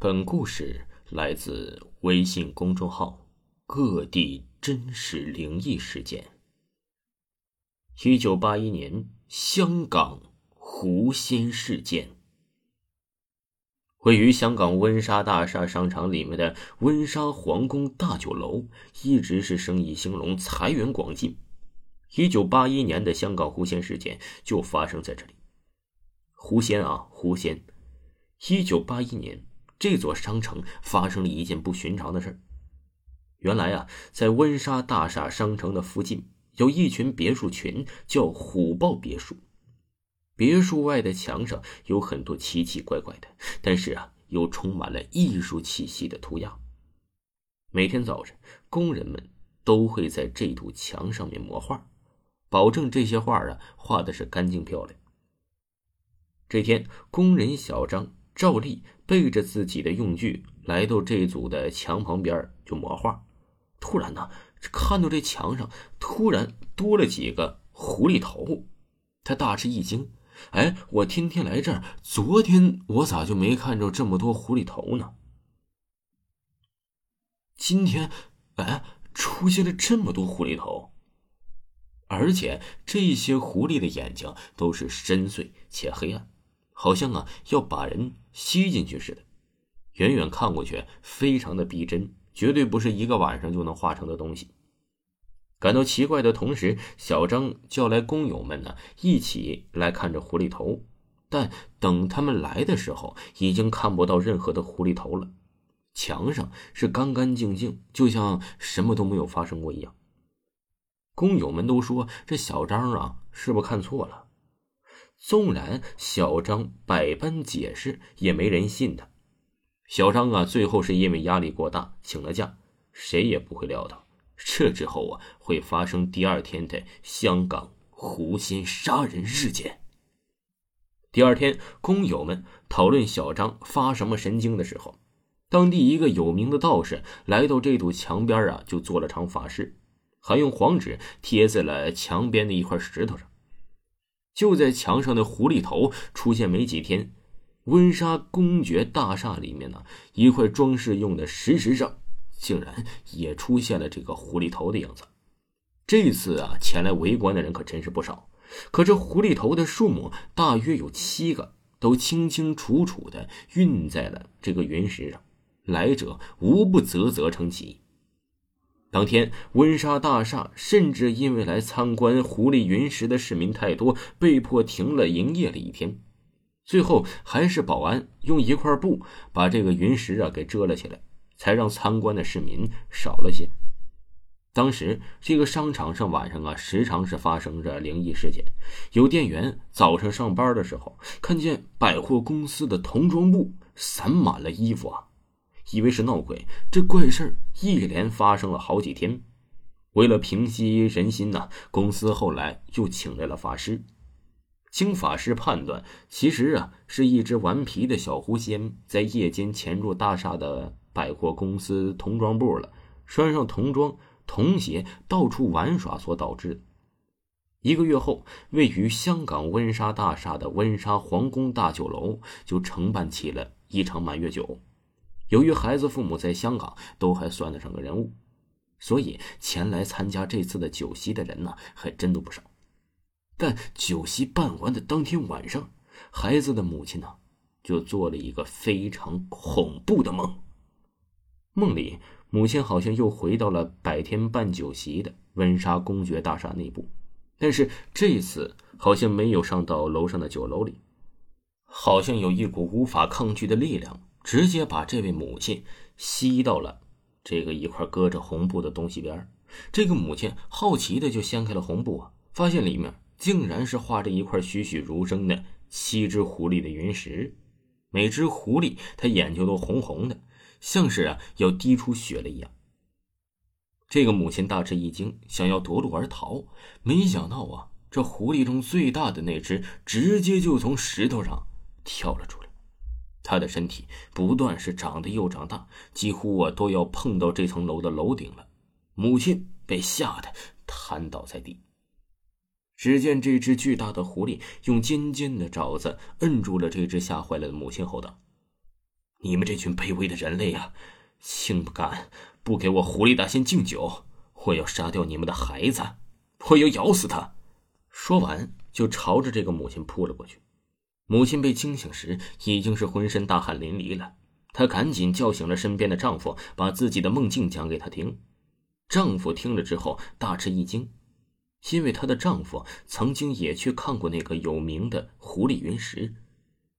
本故事来自微信公众号“各地真实灵异事件”。一九八一年，香港狐仙事件。位于香港温莎大厦商场里面的温莎皇宫大酒楼，一直是生意兴隆、财源广进。一九八一年的香港狐仙事件就发生在这里。狐仙啊，狐仙！一九八一年。这座商城发生了一件不寻常的事原来啊，在温莎大厦商城的附近，有一群别墅群，叫虎豹别墅。别墅外的墙上有很多奇奇怪怪的，但是啊，又充满了艺术气息的涂鸦。每天早晨，工人们都会在这堵墙上面磨画，保证这些画啊画的是干净漂亮。这天，工人小张。照例背着自己的用具来到这组的墙旁边就磨画，突然呢，看到这墙上突然多了几个狐狸头，他大吃一惊。哎，我天天来这儿，昨天我咋就没看着这么多狐狸头呢？今天，哎，出现了这么多狐狸头，而且这些狐狸的眼睛都是深邃且黑暗。好像啊，要把人吸进去似的，远远看过去非常的逼真，绝对不是一个晚上就能画成的东西。感到奇怪的同时，小张叫来工友们呢，一起来看着狐狸头。但等他们来的时候，已经看不到任何的狐狸头了，墙上是干干净净，就像什么都没有发生过一样。工友们都说：“这小张啊，是不是看错了？”纵然小张百般解释，也没人信他。小张啊，最后是因为压力过大请了假。谁也不会料到，这之后啊，会发生第二天的香港狐仙杀人事件。第二天，工友们讨论小张发什么神经的时候，当地一个有名的道士来到这堵墙边啊，就做了场法事，还用黄纸贴在了墙边的一块石头上。就在墙上的狐狸头出现没几天，温莎公爵大厦里面呢，一块装饰用的石石上，竟然也出现了这个狐狸头的样子。这次啊，前来围观的人可真是不少。可这狐狸头的数目大约有七个，都清清楚楚的印在了这个云石上，来者无不啧啧称奇。当天，温莎大厦甚至因为来参观狐狸云石的市民太多，被迫停了营业了一天。最后，还是保安用一块布把这个云石啊给遮了起来，才让参观的市民少了些。当时，这个商场上晚上啊，时常是发生着灵异事件。有店员早上上班的时候，看见百货公司的童装部散满了衣服啊。以为是闹鬼，这怪事一连发生了好几天。为了平息人心呐，公司后来又请来了法师。经法师判断，其实啊是一只顽皮的小狐仙在夜间潜入大厦的百货公司童装部了，穿上童装、童鞋到处玩耍所导致的。一个月后，位于香港温莎大厦的温莎皇宫大酒楼就承办起了一场满月酒。由于孩子父母在香港都还算得上个人物，所以前来参加这次的酒席的人呢还真都不少。但酒席办完的当天晚上，孩子的母亲呢就做了一个非常恐怖的梦。梦里，母亲好像又回到了白天办酒席的温莎公爵大厦内部，但是这次好像没有上到楼上的酒楼里，好像有一股无法抗拒的力量。直接把这位母亲吸到了这个一块搁着红布的东西边这个母亲好奇的就掀开了红布啊，发现里面竟然是画着一块栩栩如生的七只狐狸的云石。每只狐狸它眼睛都红红的，像是啊要滴出血了一样。这个母亲大吃一惊，想要夺路而逃，没想到啊，这狐狸中最大的那只直接就从石头上跳了出来。他的身体不断是长得又长大，几乎啊都要碰到这层楼的楼顶了。母亲被吓得瘫倒在地。只见这只巨大的狐狸用尖尖的爪子摁住了这只吓坏了的母亲，后道：“你们这群卑微的人类啊，竟敢不给我狐狸大仙敬酒！我要杀掉你们的孩子，我要咬死他！”说完，就朝着这个母亲扑了过去。母亲被惊醒时，已经是浑身大汗淋漓了。她赶紧叫醒了身边的丈夫，把自己的梦境讲给他听。丈夫听了之后大吃一惊。因为她的丈夫曾经也去看过那个有名的狐狸云石，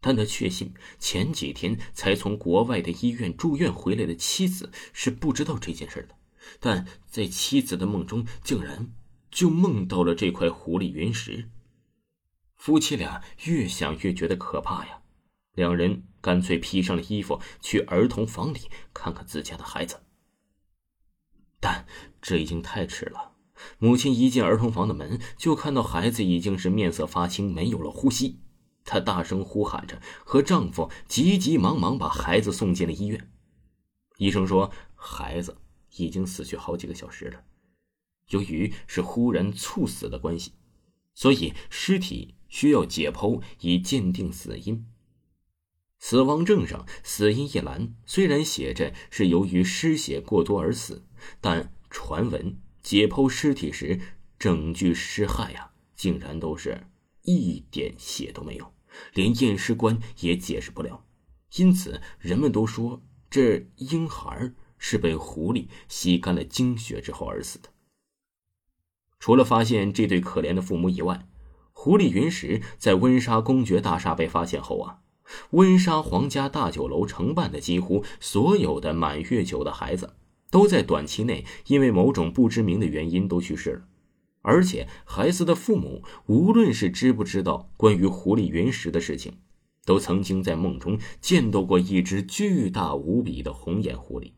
但他确信前几天才从国外的医院住院回来的妻子是不知道这件事的，但在妻子的梦中竟然就梦到了这块狐狸云石。夫妻俩越想越觉得可怕呀，两人干脆披上了衣服去儿童房里看看自家的孩子，但这已经太迟了。母亲一进儿童房的门，就看到孩子已经是面色发青，没有了呼吸。她大声呼喊着，和丈夫急急忙忙把孩子送进了医院。医生说，孩子已经死去好几个小时了。由于是忽然猝死的关系，所以尸体需要解剖以鉴定死因。死亡证上死因一栏虽然写着是由于失血过多而死，但传闻。解剖尸体时，整具尸骸呀，竟然都是一点血都没有，连验尸官也解释不了。因此，人们都说这婴孩是被狐狸吸干了精血之后而死的。除了发现这对可怜的父母以外，狐狸云石在温莎公爵大厦被发现后啊，温莎皇家大酒楼承办的几乎所有的满月酒的孩子。都在短期内因为某种不知名的原因都去世了，而且孩子的父母无论是知不知道关于狐狸云石的事情，都曾经在梦中见到过一只巨大无比的红眼狐狸。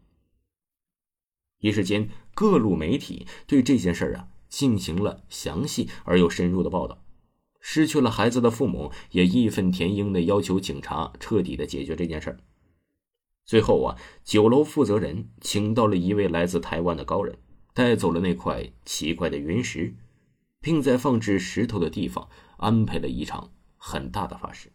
一时间，各路媒体对这件事啊进行了详细而又深入的报道。失去了孩子的父母也义愤填膺的要求警察彻底的解决这件事儿。最后啊，酒楼负责人请到了一位来自台湾的高人，带走了那块奇怪的云石，并在放置石头的地方安排了一场很大的法事。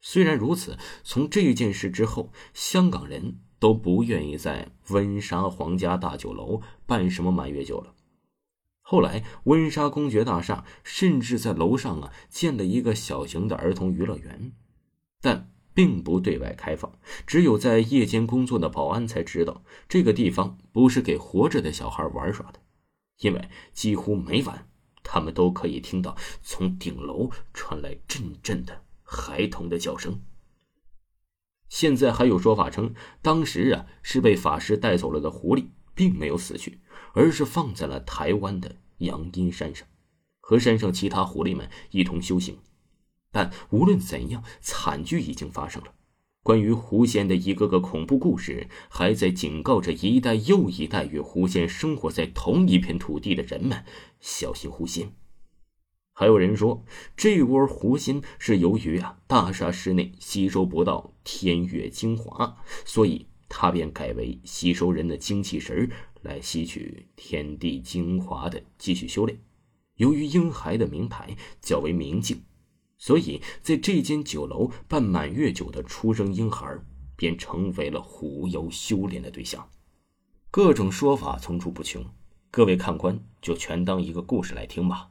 虽然如此，从这件事之后，香港人都不愿意在温莎皇家大酒楼办什么满月酒了。后来，温莎公爵大厦甚至在楼上啊建了一个小型的儿童娱乐园，但。并不对外开放，只有在夜间工作的保安才知道这个地方不是给活着的小孩玩耍的，因为几乎每晚他们都可以听到从顶楼传来阵阵的孩童的叫声。现在还有说法称，当时啊是被法师带走了的狐狸并没有死去，而是放在了台湾的阳阴山上，和山上其他狐狸们一同修行。但无论怎样，惨剧已经发生了。关于狐仙的一个个恐怖故事，还在警告着一代又一代与狐仙生活在同一片土地的人们小心狐仙。还有人说，这窝狐仙是由于啊大厦室内吸收不到天月精华，所以他便改为吸收人的精气神来吸取天地精华的继续修炼。由于婴孩的名牌较为明净。所以，在这间酒楼办满月酒的出生婴孩，便成为了狐妖修炼的对象。各种说法层出不穷，各位看官就全当一个故事来听吧。